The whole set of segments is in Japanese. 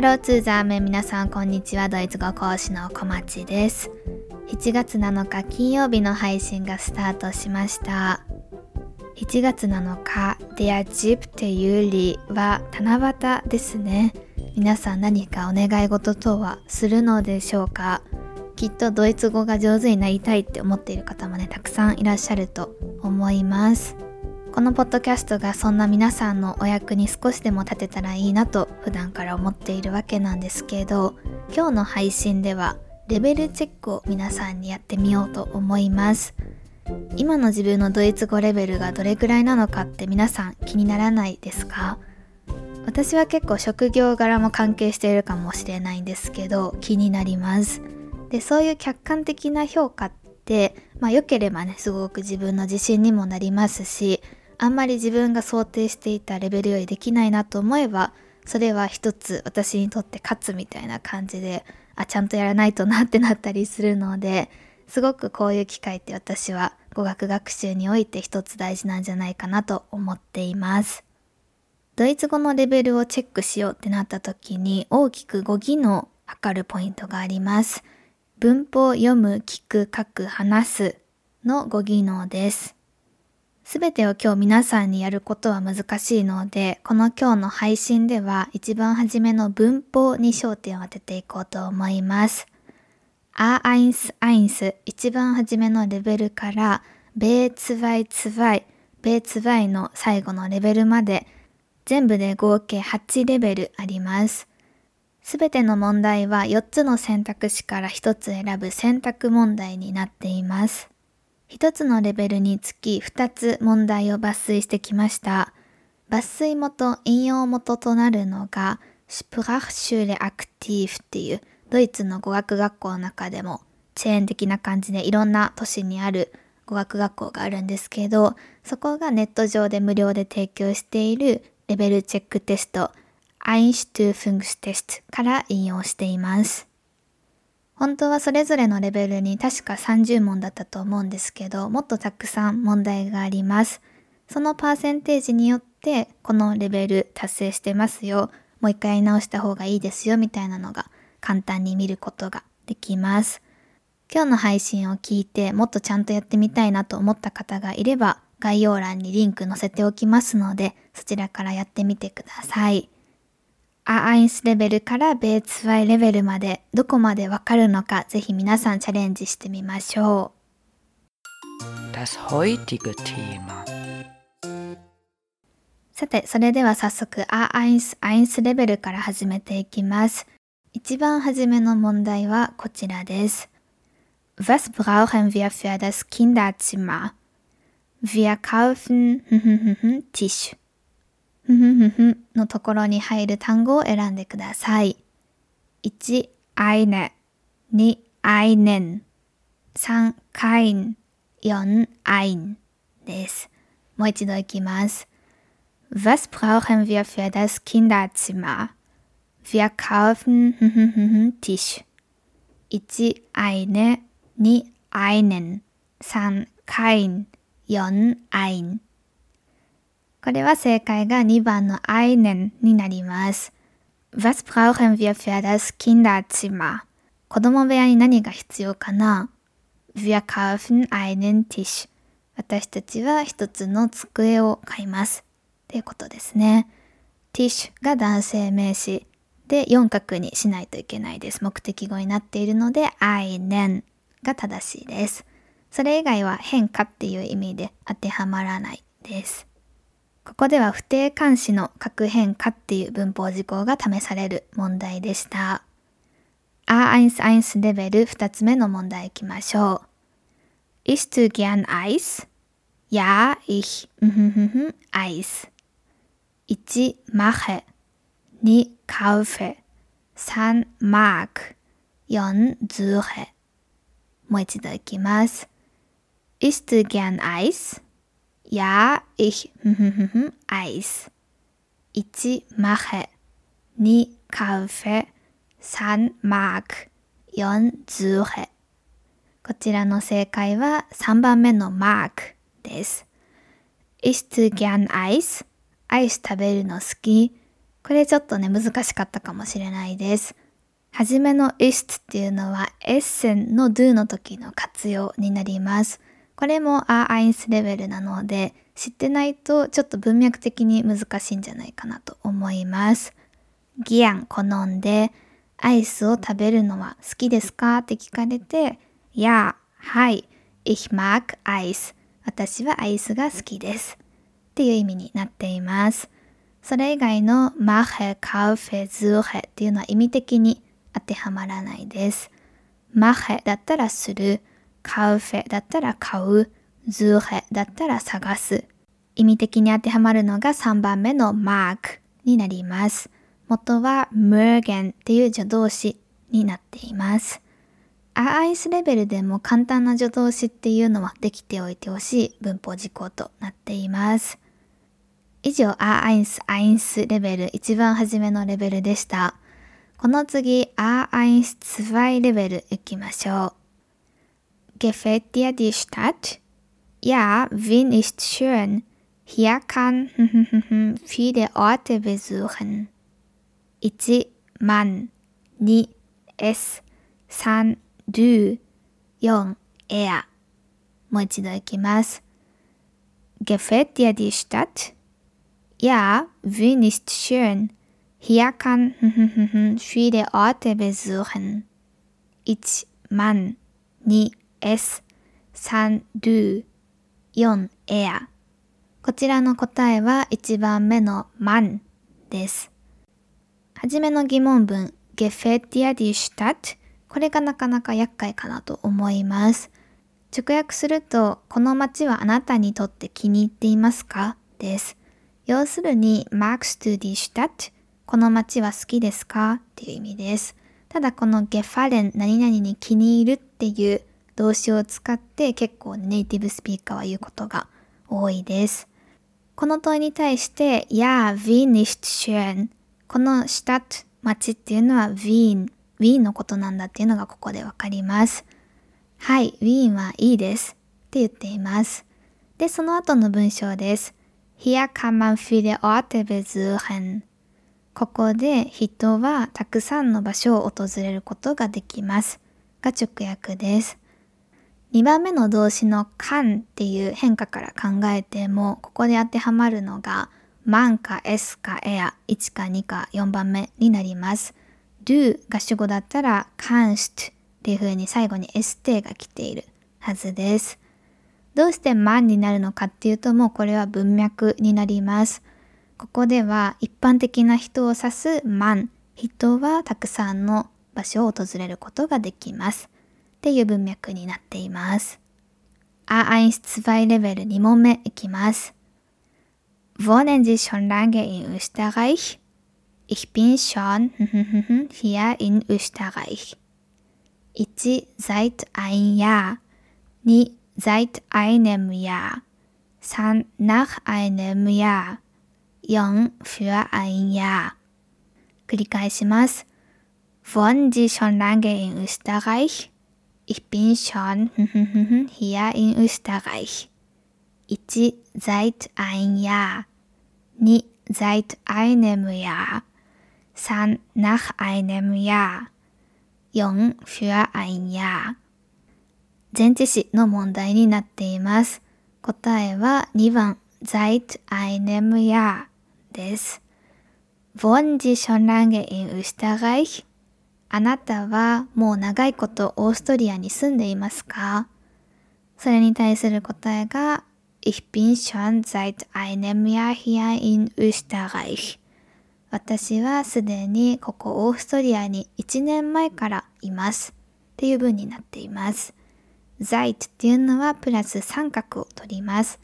ハローツーザーメン皆さんこんにちは。ドイツ語講師の小町です。7月7日金曜日の配信がスタートしました。7月7日 Der Siebte Juli は七夕ですね。皆さん何かお願い事とはするのでしょうか？きっとドイツ語が上手になりたいって思っている方もねたくさんいらっしゃると思います。このポッドキャストがそんな皆さんのお役に少しでも立てたらいいなと普段から思っているわけなんですけど今日の配信ではレベルチェックを皆さんにやってみようと思います。今の自分のドイツ語レベルがどれくらいなのかって皆さん気にならないですか？私は結構職業柄も関係しているかもしれないんですけど気になります。でそういう客観的な評価ってまあ良ければねすごく自分の自信にもなりますしあんまり自分が想定していたレベルよりできないなと思えばそれは一つ私にとって勝つみたいな感じであちゃんとやらないとなってなったりするのですごくこういう機会って私は語学学習において一つ大事なんじゃないかなと思っています。ドイツ語のレベルをチェックしようってなった時に大きく語義の測るポイントがあります。文法読む、聞く、書く、話すの語義能です。すべてを今日皆さんにやることは難しいので、この今日の配信では一番初めの文法に焦点を当てていこうと思います。アーアインスアインス、一番初めのレベルから、ベーツワイツワイ、ベーツワイの最後のレベルまで、全部で合計8レベルあります。すべての問題は4つの選択肢から1つ選ぶ選択問題になっています。一つのレベルにつき二つ問題を抜粋してきました。抜粋元、引用元となるのが、シプラフシュレアクティーフっていうドイツの語学学校の中でもチェーン的な感じでいろんな都市にある語学学校があるんですけど、そこがネット上で無料で提供しているレベルチェックテスト、アインシュトゥーフングステストから引用しています。本当はそれぞれのレベルに確か30問だったと思うんですけど、もっとたくさん問題があります。そのパーセンテージによって、このレベル達成してますよ、もう一回直した方がいいですよ、みたいなのが簡単に見ることができます。今日の配信を聞いてもっとちゃんとやってみたいなと思った方がいれば、概要欄にリンク載せておきますので、そちらからやってみてください。A1 レベルから B2 レベルまでどこまでわかるのかぜひ皆さんチャレンジしてみましょう。Das heutige Thema さて、それでは早速 A1、1レベルから始めていきます。一番初めの問題はこちらです。Was brauchen wir für das Kinderzimmer? Wir kaufen Tisch. ふふふふのところに入る単語を選んでください。1、eine、2、einen、3、kein、4、ein です。もう一度いきます。Was brauchen wir für das Kinderzimmer? Wir kaufen Tisch. 1、eine, 2、einen, 3、kein, 4、ein これは正解が2番の einen になります。Was brauchen wir für das Kinderzimmer? 子供部屋に何が必要かな ?Wir kaufen einen Tisch. 私たちは一つの机を買います。っていうことですね。Tisch が男性名詞で4角にしないといけないです。目的語になっているので einen が正しいです。それ以外は変化っていう意味で当てはまらないです。ここでは不定冠詞の格変化っていう文法事項が試される問題でした。アーアインスアイスレベル2つ目の問題いきましょう。Is to g e an ice? Ja, ich, mhm, eis. 1. mache. 2. kaufe. 3. mag. 4. suche. もう一度いきます。Is to g e an ice? Ja, ich Eis. 1 mache, 2 kaufe, 3 mag, 4 suche. こちらの正解は3番目の mag です。Isst du gern Eis? アイス食べるの好きこれちょっとね、難しかったかもしれないです。はじめの ist っていうのは essen の do の時の活用になります。これも A1 レベルなので、知ってないとちょっと文脈的に難しいんじゃないかなと思います。ギアン好んで、アイスを食べるのは好きですか？って聞かれて、やあ、はい、ich mag Eis。私はアイスが好きです。っていう意味になっています。それ以外の mache, kaufe, suche っていうのは意味的に当てはまらないです。mache だったらする、kaufe だったら買う、suche だったら探す。意味的に当てはまるのが3番目の mark になります。元は mergen っていう助動詞になっています。アアイスレベルでも簡単な助動詞っていうのはできておいてほしい文法事項となっています。以上、アアインス、アインスレベル、一番初めのレベルでした。この次、アアインス2レベル行きましょう。Gefällt dir die Stadt? Ja, Wien ist schön. Hier kann viele Orte besuchen. 1、man 2、s 3、do 4、er もう一度いきます。Gefällt dir die Stadt? Ja, Wien ist schön. Hier kann viele Orte besuchen. 1. Man 2. S 3. Du 4. Er こちらの答えは1番目の man です。はじめの疑問文、gefällt dir die Stadt? これがなかなか厄介かなと思います。直訳すると、この街はあなたにとって気に入っていますか？です。要するに、magst du die Stadt? この街は好きですか？っていう意味です。ただこの gefallen 何々に気に入るっていう動詞を使って結構ネイティブスピーカーは言うことが多いです。この問いに対して、Ja, Wien ist schön この Stadt 町っていうのは Wien、Wien のことなんだっていうのがここでわかります。はい、Wien はいいですって言っています。で、その後の文章です。Hier kann man viele Orte besuchen. ここで人はたくさんの場所を訪れることができます。が直訳です。2番目の動詞の can っていう変化から考えても、ここで当てはまるのがマンか S か Air、1か2か4番目になります。do が主語だったら canst っていう風に最後に st が来ているはずです。どうしてマンになるのかっていうともうこれは文脈になります。ここでは一般的な人を指すマン、人はたくさんの場所を訪れることができます。っていう文脈になっています。A1-2 レベル2問目いきます。Wohnen Sie schon lange in Österreich? Ich bin schon hier in Österreich. 1. Seit ein Jahr. 2. Seit einem Jahr. 3. Nach einem Jahr. 4. Für ein Jahr. 繰り返します。Wohnen Sie schon lange in Österreich? Ich bin schon hier in Österreich. 1. Seit ein Jahr. 2 seit einem Jahr, 3 nach einem Jahr, 4 für ein Jahr 前置詞の問題になっています。答えは2番 seit einem Jahr です。Wohnen Sie schon lange in Österreich? あなたはもう長いことオーストリアに住んでいますか？それに対する答えが Ich bin schon seit einem Jahr hier in Österreich. 私はすでにここオーストリアに1年前からいます。っていう文になっています。seit っていうのはプラス三角を取ります。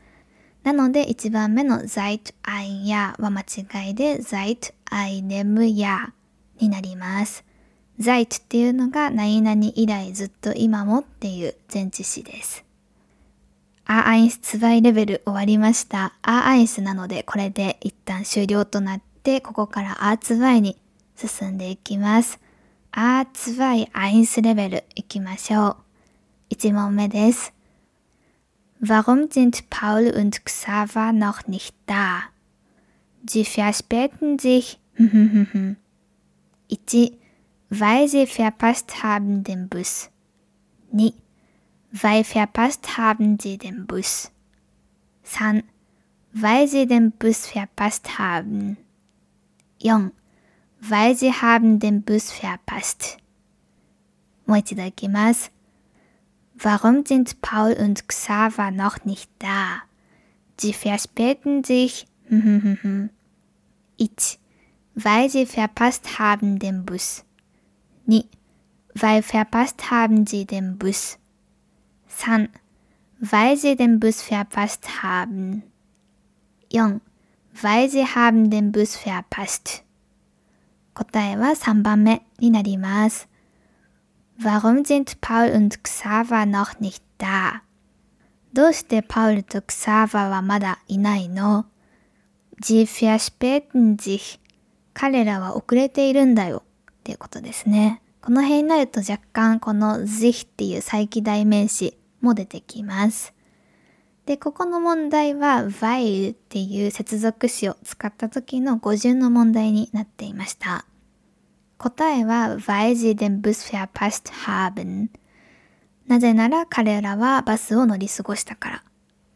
なので1番目の seit ein Jahr は間違いで seit einem Jahr になります。Seit っていうのが何々以来ずっと今もっていう前置詞です。アーアインス2レベル終わりました。アーアイスなのでこれで一旦終了となって、ここからアーツバイに進んでいきます。アーツバイアインスレベル行きましょう。1問目です。Warum sind Paul und Xaver noch nicht da? Sie verspäten sich 1. Weil sie verpasst haben den Bus. 2. Weil verpasst haben sie den Bus. 3. Weil sie den Bus verpasst haben. 4. Weil sie haben den Bus verpasst. もう一度いきます。Warum sind Paul und Xaver noch nicht da? Sie verspäten sich. 1. Weil sie verpasst haben den Bus. 2. Weil verpasst haben sie den Bus. 3. Weil sie den Bus verpasst haben. 4. Weil sie haben den Bus verpasst. 答えは3番目になります。Warum sind Paul und Xaver noch nicht da? どうしてパウルとクサーバはまだいないの ?Sie verspäten sich 彼らは遅れているんだよ っていうことですね。この辺になると若干この sich っていう再起代名詞も出てきます。で、ここの問題は while っていう接続詞を使った時の語順の問題になっていました。答えは weil sie den Bus verpasst haben なぜなら彼らはバスを乗り過ごしたからっ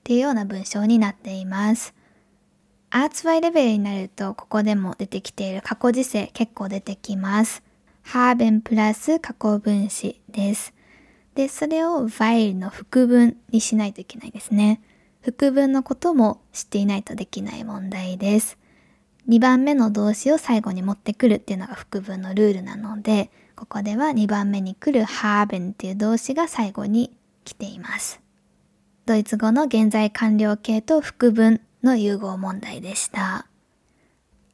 ていうような文章になっています。アーツワイレベルになるとここでも出てきている過去時世結構出てきます。haben プラス過去分詞です。で、それを while の副文にしないといけないですね。副文のことも知っていないとできない問題です。2番目の動詞を最後に持ってくるっていうのが副文のルールなので、ここでは2番目に来る haben っていう動詞が最後に来ています。ドイツ語の現在完了形と副文の融合問題でした。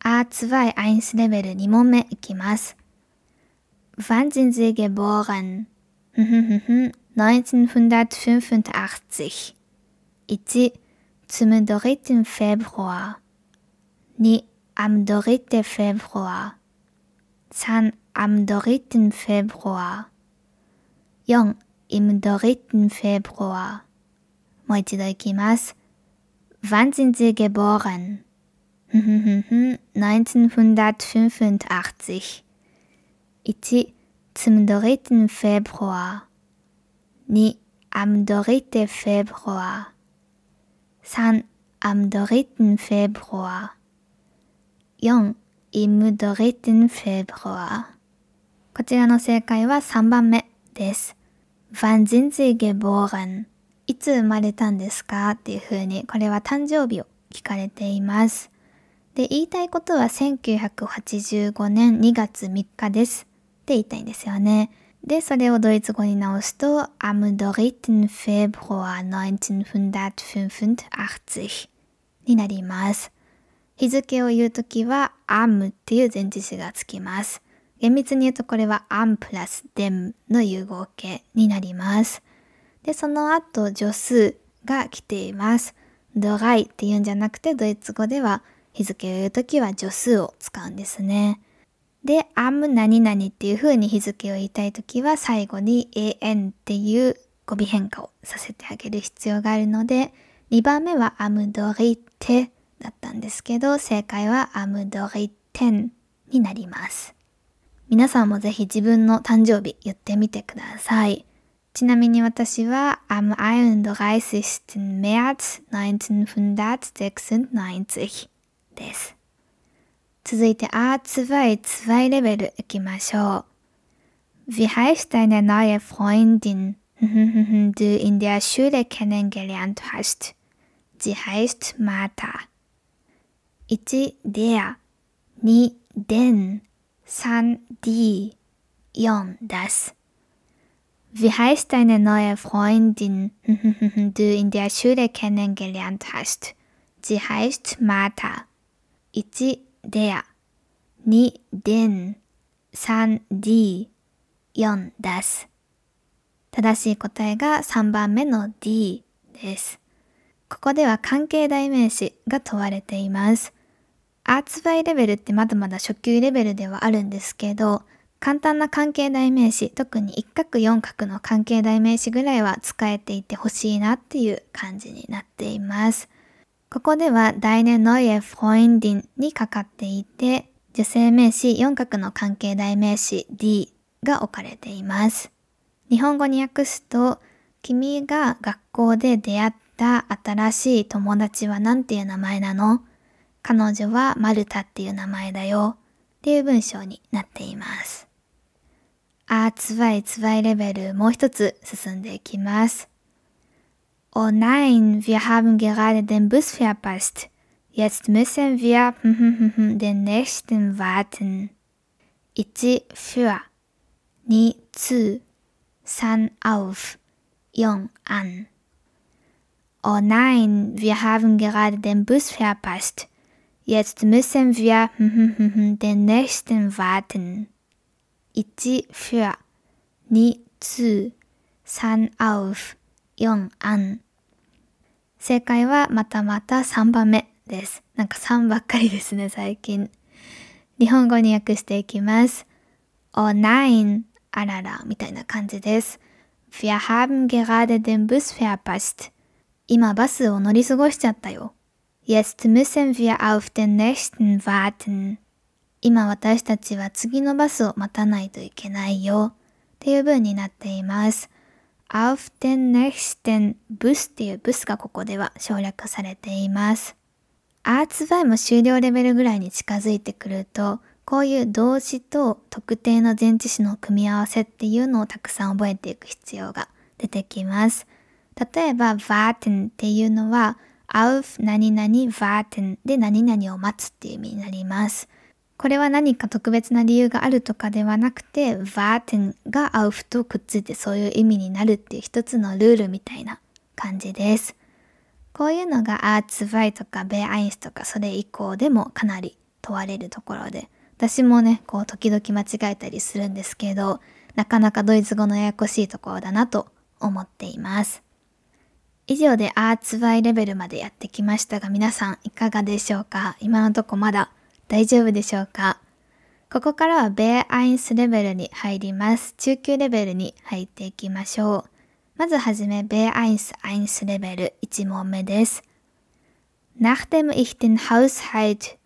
A2-1 レベル2問目いきます。Wann sind Sie geboren? 1985 1. Zum 3. Februar 2. Am 3. Februar 3. Am 3. Februar 4. Im 3. Februar もう一度いきます。 Wann sind Sie geboren? 1985 1. Zum 3. Februar 2. Am 3. Februar 3. Am 3. Februar 4. Im 3. Februar こちらの正解は3番目です。Wann sind Sie geboren? いつ生まれたんですかっていう風に、これは誕生日を聞かれています。で、言いたいことは1985年2月3日ですって言いたいんですよね。で、それをドイツ語に直すと、am 3. Februar 1985になります。日付を言うときは am っていう前置詞がつきます。厳密に言うとこれは am プラス dem の融合形になります。で、その後助数が来ています。ドライって言うんじゃなくてドイツ語では日付を言うときは助数を使うんですね。で、am 何々っていう風に日付を言いたいときは最後に an っていう語尾変化をさせてあげる必要があるので、2番目は am ドリテだったんですけど、正解は am ドリテンになります。皆さんもぜひ自分の誕生日言ってみてください。ちなみに私は am 31. März 1996です。続いて A2、2レベル行きましょう。Wie heißt deine neue Freundin, du in der Schule kennengelernt hast? Sie heißt Martha. 1. Der 2. Den 3. Die 4. Das Wie heißt deine neue Freundin, du in der Schule kennengelernt hast? Sie heißt Martha. 1. Der 2. Den 3. Die 4. Das 正しい答えが3番目の D です。ここでは関係代名詞が問われています。アーツバイレベルってまだまだ初級レベルではあるんですけど、簡単な関係代名詞、特に一角四角の関係代名詞ぐらいは使えていてほしいなっていう感じになっています。ここでは deine neue Freundin にかかっていて、女性名詞四角の関係代名詞 D が置かれています。日本語に訳すと、君が学校で出会った新しい友達は何ていう名前なの？彼女はマルタっていう名前だよ。っていう文章になっています。A2、2レベルもう一つ進んでいきます。Oh nein, wir haben gerade den Bus verpasst. Jetzt müssen wir den nächsten warten. 1für, 2 zu, 3 auf, 4 an. Oh nein, wir haben gerade den Bus verpasst. Jetzt müssen wir den nächsten warten. 1für, 2 zu, 3 auf, 4 an. 正解はまたまた3番目です。なんか3ばっかりですね、最近。日本語に訳していきます。Oh nein, あらら、みたいな感じです。Wir haben gerade den Bus verpasst. 今バスを乗り過ごしちゃったよ。Jetzt müssen wir auf den nächsten warten. 今私たちは次のバスを待たないといけないよ。っていう文になっています。auf den nächsten Bus っていうブスがここでは省略されています。アーツバイも終了レベルぐらいに近づいてくると、こういう動詞と特定の前置詞の組み合わせっていうのをたくさん覚えていく必要が出てきます。例えば、warten っていうのは、auf 何々 warten で何々を待つっていう意味になります。これは何か特別な理由があるとかではなくて、warten が auf とくっついてそういう意味になるっていう一つのルールみたいな感じです。こういうのが A2 とか B1 とかそれ以降でもかなり問われるところで、私もね、こう時々間違えたりするんですけど、なかなかドイツ語のややこしいところだなと思っています。以上で A2 レベルまでやってきましたが皆さんいかがでしょうか？今のとこまだ大丈夫でしょうか？ここからはベアアインスレベルに入ります。中級レベルに入っていきましょう。まずはじめ、ベアアインスアインスレベル1問目です。Nachdem ich den Haushalt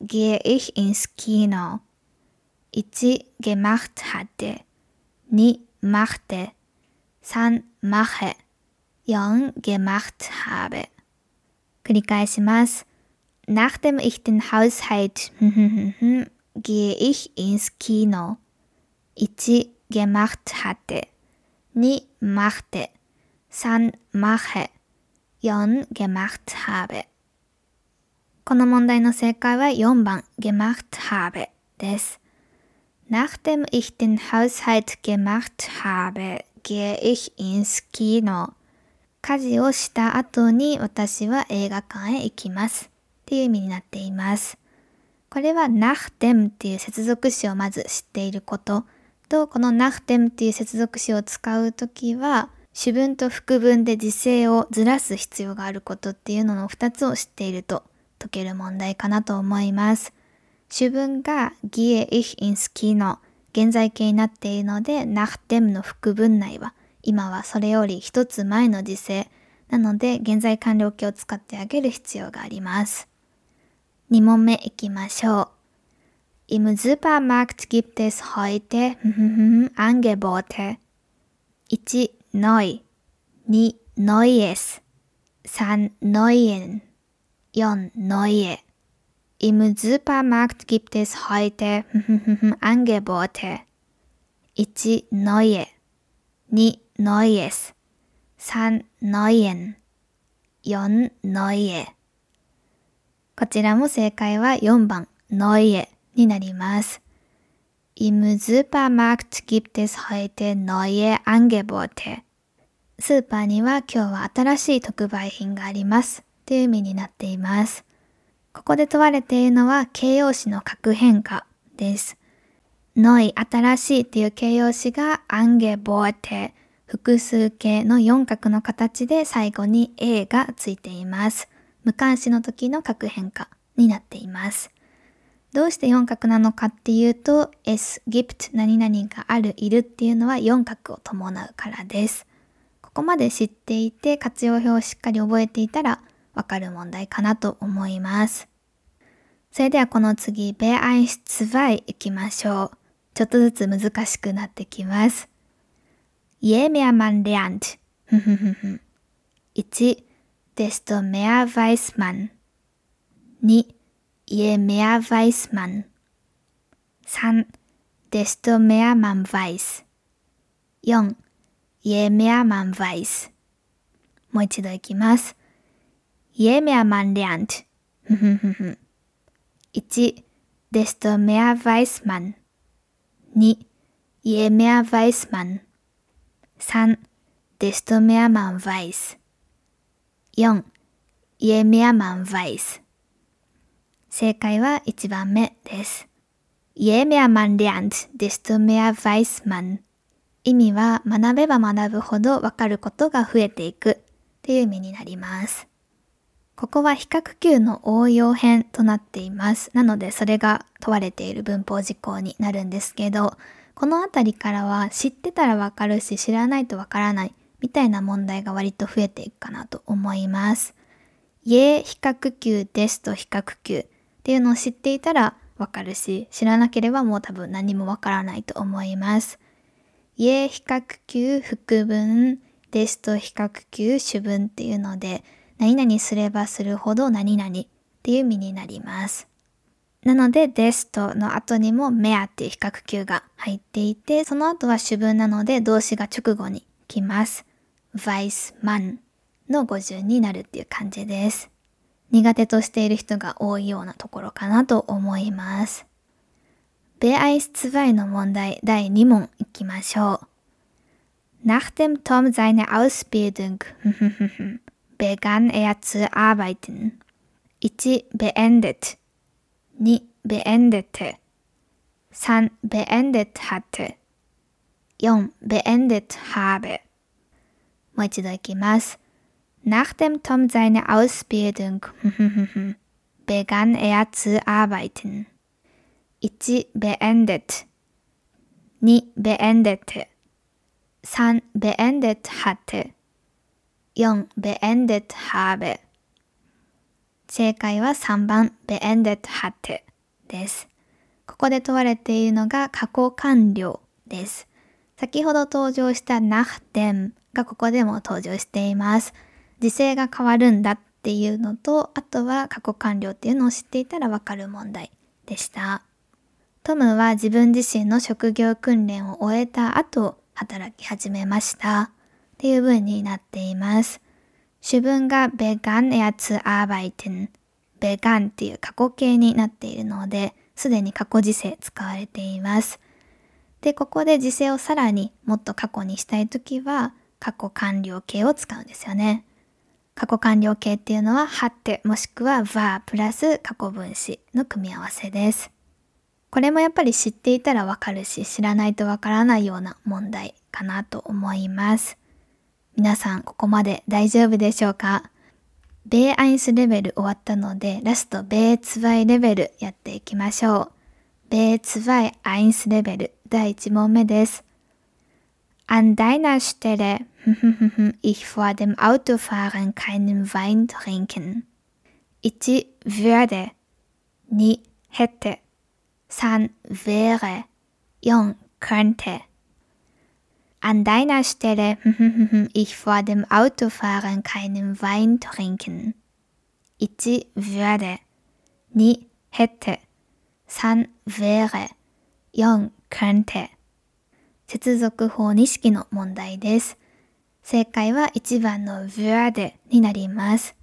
gehe ich ins Kino. 1. gemacht hatte 2. machte 3. mache 4. gemacht habe 繰り返します。Nachdem ich den Haushalt gehe ich ins Kino. 1. gemacht hatte 2. machte 3. mache 4. gemacht habe この問題の正解は4番 gemacht habe です。Nachdem ich den Haushalt gemacht habe, gehe ich ins Kino. 家事をした後に私は映画館へ行きます。っていう意味になっています。これは nachdem っていう接続詞をまず知っていることと、この nachdem っていう接続詞を使うときは、主文と副文で時制をずらす必要があることっていうのの2つを知っていると解ける問題かなと思います。主文が gehe ich ins Kino 現在形になっているので nachdem の副文内は今はそれより一つ前の時制なので現在完了形を使ってあげる必要があります。2問目いきましょう。Im Supermarkt gibt es heute Angebote. 1. Neu 2. Neues 3. Neuen 4. Neue Im Supermarkt gibt es heute Angebote. 1. Neue 2. Neues 3. Neuen 4. Neue こちらも正解は4番 Neue になります。Im Supermarkt gibt es heute neue Angebote. スーパーには今日は新しい特売品があります。という意味になっています。ここで問われているのは形容詞の格変化です。neu 新しいっていう形容詞が Angebote 複数形の四角の形で最後に A がついています。無関詞の時の格変化になっています。どうして四角なのかっていうと S gibt 何々がある、いるっていうのは四角を伴うからです。ここまで知っていて活用表をしっかり覚えていたらわかる問題かなと思います。それではこの次、ベアインス2行きましょう。ちょっとずつ難しくなってきます。Je mehr man lernt. 1. Desto mehr weiß man. 2. Je mehr weiß man. 3. Desto mehr man weiß. 4. Je mehr man weiß. もう一度いきます。Je mehr man lernt. 1. Desto mehr weiß man. 2. Je mehr weiß man. 3. Desto mehr man weiß. 4. Je mehr man weiß. 正解は1番目です。Je mehr man lernt, desto mehr weiß man. 意味は学べば学ぶほどわかることが増えていくっていう意味になります。ここは比較級の応用編となっています。なのでそれが問われている文法事項になるんですけど、このあたりからは知ってたらわかるし知らないとわからないみたいな問題が割と増えていくかなと思います。家比較級ですと比較級っていうのを知っていたらわかるし、知らなければもう多分何もわからないと思います。家比較級副文ですと比較級主文っていうので、何々すればするほど何々っていう意味になります。なので、ですとの後にもメアっていう比較級が入っていて、その後は主文なので動詞が直後に来ます。Weiß man の語順になるっていう感じです。苦手としている人が多いようなところかなと思います。ベアイス2の問題第2問いきましょう。Nach dem Tom seine Ausbildung begann er zu arbeiten. 1. beendet 2. beendete 3. beendet hatte 4. beendet habe もう一度いきます。Nach dem Tom seine Ausbildung begann er zu arbeiten. 1. beendet 2. beendete 3. beendet hatte 4. beendet habe 正解は3番 beendet hatte です。ここで問われているのが過去完了です。先ほど登場した nach dem がここでも登場しています。時勢が変わるんだっていうのと、あとは過去完了っていうのを知っていたらわかる問題でした。トムは自分自身の職業訓練を終えた後、働き始めました。っていう文になっています。主文が begann er zu arbeiten。begann っていう過去形になっているので、すでに過去時世使われています。で、ここで時世をさらにもっと過去にしたいときは、過去完了形を使うんですよね。過去完了形っていうのは、hatte もしくは war プラス過去分詞の組み合わせです。これもやっぱり知っていたらわかるし、知らないとわからないような問題かなと思います。皆さん、ここまで大丈夫でしょうか？ベーアインスレベル終わったので、ラストベーツバイレベルやっていきましょう。ベーツバイアインスレベル第1問目です。An deiner Stelle, ich vor dem Autofahren keinen Wein trinken. 1. würde 2. hätte 3. wäre 4. könnte An deiner Stelle, ich vor dem Autofahren keinen Wein trinken. 1. würde 2. hätte 3. wäre 4. könnte 接続法2式の問題です。正解は1番の würde になります。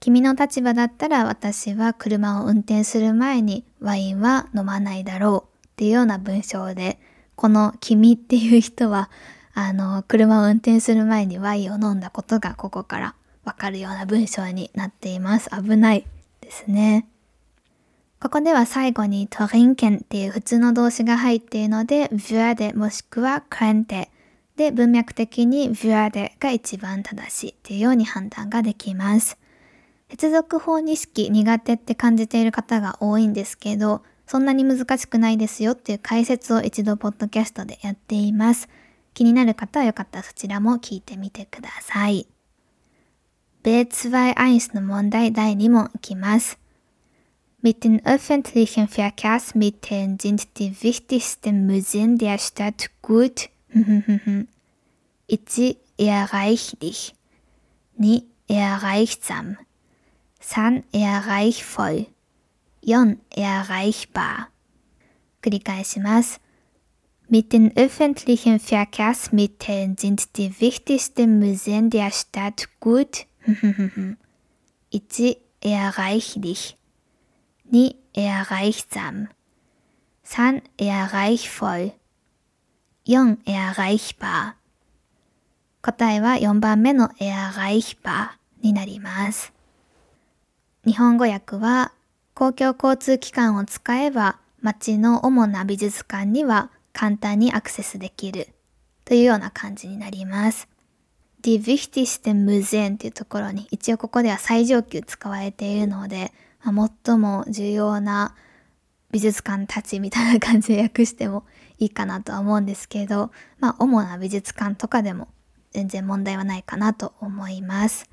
君の立場だったら私は車を運転する前にワインは飲まないだろうっていうような文章で、この君っていう人は、あの、車を運転する前にワインを飲んだことがここからわかるような文章になっています。危ないですね。ここでは最後にトリンケンっていう普通の動詞が入っているので、würde もしくは könnte で文脈的に würde が一番正しいっていうように判断ができます。接続法2式苦手って感じている方が多いんですけど、そんなに難しくないですよっていう解説を一度ポッドキャストでやっています。気になる方はよかったらそちらも聞いてみてください。ベーツバイアイスの問題第2問いきます。Mit den öffentlichen Verkehrsmitteln sind die wichtigsten Museen der Stadt gut 1. Erreichlich 2. Erreichsam 3. Erreichvoll 4. Erreichbar 繰り返します。Mit den öffentlichen Verkehrsmitteln sind die wichtigsten Museen der Stadt gut 1. Erreichlich 2. Erreichsam 3. Erreichvoll 4. Erreichbar 答えは4番目の Erreichbar になります。日本語訳は公共交通機関を使えば街の主な美術館には簡単にアクセスできるというような感じになります。Die wichtigsten Museen というところに一応ここでは最上級使われているので、最も重要な美術館たちみたいな感じで訳してもいいかなとは思うんですけど、まあ主な美術館とかでも全然問題はないかなと思います。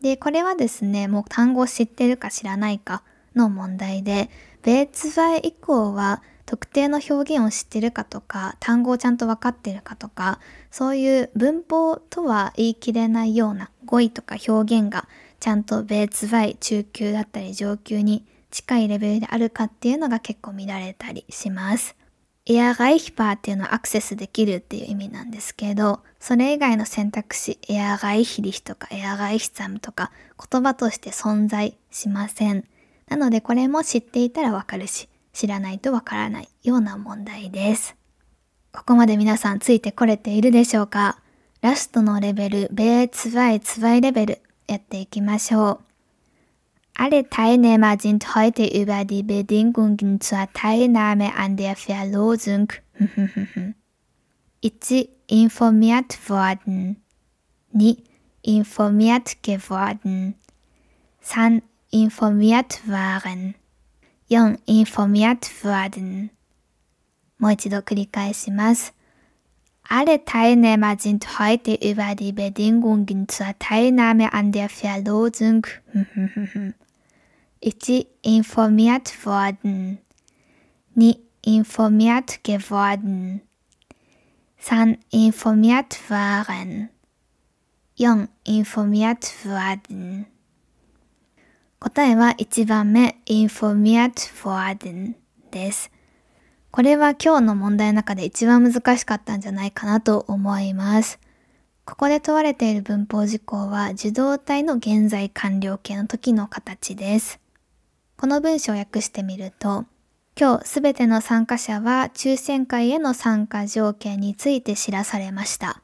で、これはですね、もう単語を知ってるか知らないかの問題で、ベーツバイ以降は特定の表現を知ってるかとか、単語をちゃんと分かってるかとか、そういう文法とは言い切れないような語彙とか表現がちゃんとベーツバイ中級だったり上級に近いレベルであるかっていうのが結構見られたりします。erreichbar っていうのはアクセスできるっていう意味なんですけど、それ以外の選択肢 erreichlich とか erreichsam とか言葉として存在しません。なのでこれも知っていたらわかるし、知らないとわからないような問題です。ここまで皆さんついてこれているでしょうか？ラストのレベル、B2、2レベルやっていきましょう。Alle Teilnehmer sind heute über die Bedingungen zur Teilnahme an der Verlosung 1. informiert worden 2. informiert geworden 3. informiert waren 4. informiert worden もう一度繰り返します。 Alle Teilnehmer sind heute über die Bedingungen zur Teilnahme an der Verlosung 1. informiert worden 2. informiert geworden 3. informiert waren 4. informiert worden 答えは1番目 informiert worden です。 これは今日の問題の中で一番難しかったんじゃないかなと思います。ここで問われている文法事項は受動体の現在完了形の時の形です。この文章を訳してみると、今日すべての参加者は抽選会への参加条件について知らされました。っ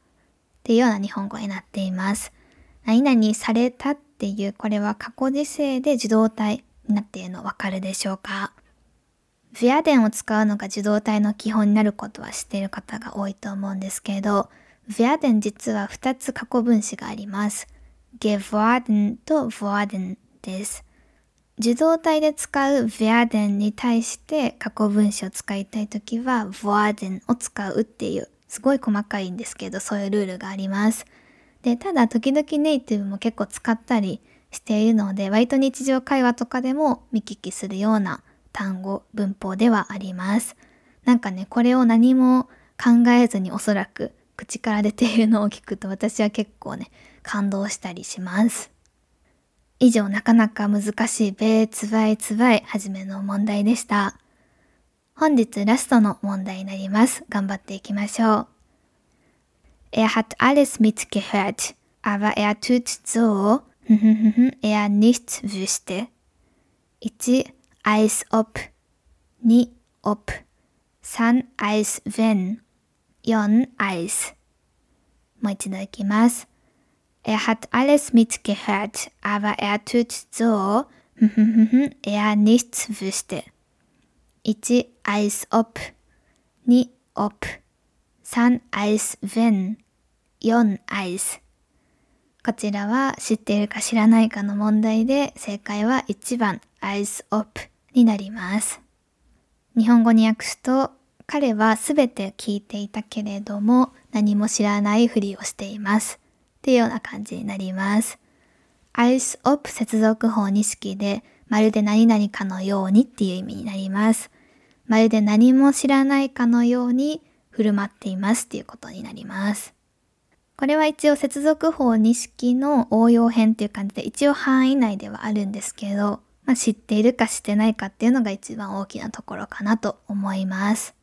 ていうような日本語になっています。何々されたっていうこれは過去時世で受動体になっているのわかるでしょうか？Werden を使うのが受動体の基本になることは知っている方が多いと思うんですけど、werden 実は2つ過去分詞があります。geworden と worden です。受動体で使う werden に対して過去分詞を使いたいときは worden を使うっていう、すごい細かいんですけど、そういうルールがあります。で、ただ時々ネイティブも結構使ったりしているので、割と日常会話とかでも見聞きするような単語、文法ではあります。なんかね、これを何も考えずにおそらく口から出ているのを聞くと私は結構ね、感動したりします。以上、なかなか難しいベーツバイツバイはじめの問題でした。本日ラストの問題になります。頑張っていきましょう。Er hat alles mitgehört, aber er tut so, er nichts wüsste. 1. Als ob 2. ob 3. als wenn 4. als もう一度いきます。Er hat alles mitgehört, aber er tut so, er nichts wüsste. 1. als ob 2. ob 3. als wenn 4. als こちらは知っているか知らないかの問題で正解は1番 als ob になります。日本語に訳すと彼はすべて聞いていたけれども何も知らないふりをしています。っていうような感じになります。als ob 接続法に式で、まるで何々かのようにっていう意味になります。まるで何も知らないかのように振る舞っていますっていうことになります。これは一応接続法2式の応用編っていう感じで一応範囲内ではあるんですけど、まあ、知っているか知ってないかっていうのが一番大きなところかなと思います。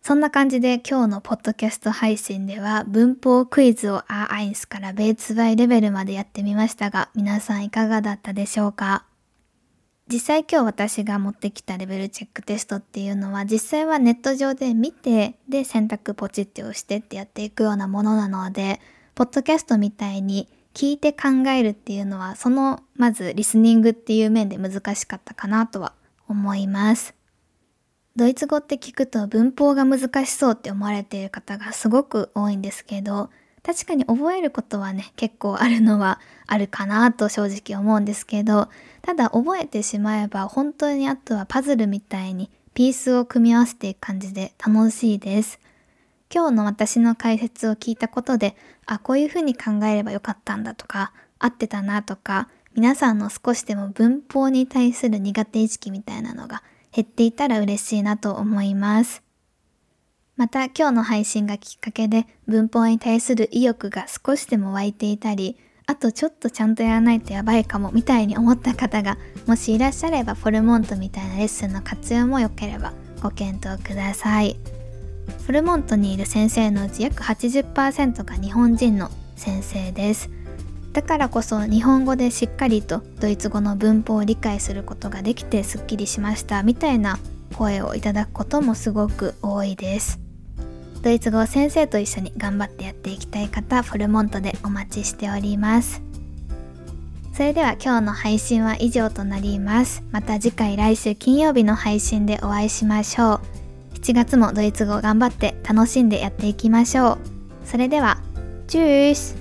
そんな感じで今日のポッドキャスト配信では文法クイズをアーアインスからベーツバイレベルまでやってみましたが皆さんいかがだったでしょうか？実際今日私が持ってきたレベルチェックテストっていうのは実際はネット上で見てで選択ポチって押してってやっていくようなものなのでポッドキャストみたいに聞いて考えるっていうのはそのまずリスニングっていう面で難しかったかなとは思います。ドイツ語って聞くと文法が難しそうって思われている方がすごく多いんですけど、確かに覚えることはね、結構あるのはあるかなと正直思うんですけど、ただ覚えてしまえば本当にあとはパズルみたいにピースを組み合わせていく感じで楽しいです。今日の私の解説を聞いたことで、あ、こういうふうに考えればよかったんだとか、合ってたなとか、皆さんの少しでも文法に対する苦手意識みたいなのが減っていたら嬉しいなと思います。また今日の配信がきっかけで文法に対する意欲が少しでも湧いていたり、あとちょっとちゃんとやらないとやばいかもみたいに思った方がもしいらっしゃればフォルモントみたいなレッスンの活用も良ければご検討ください。フルモントにいる先生のうち約80%が日本人の先生です。だからこそ日本語でしっかりとドイツ語の文法を理解することができてすっきりしましたみたいな声をいただくこともすごく多いです。ドイツ語を先生と一緒に頑張ってやっていきたい方フルモントでお待ちしております。それでは今日の配信は以上となります。また次回来週金曜日の配信でお会いしましょう。7月もドイツ語頑張って楽しんでやっていきましょう。それではチュース。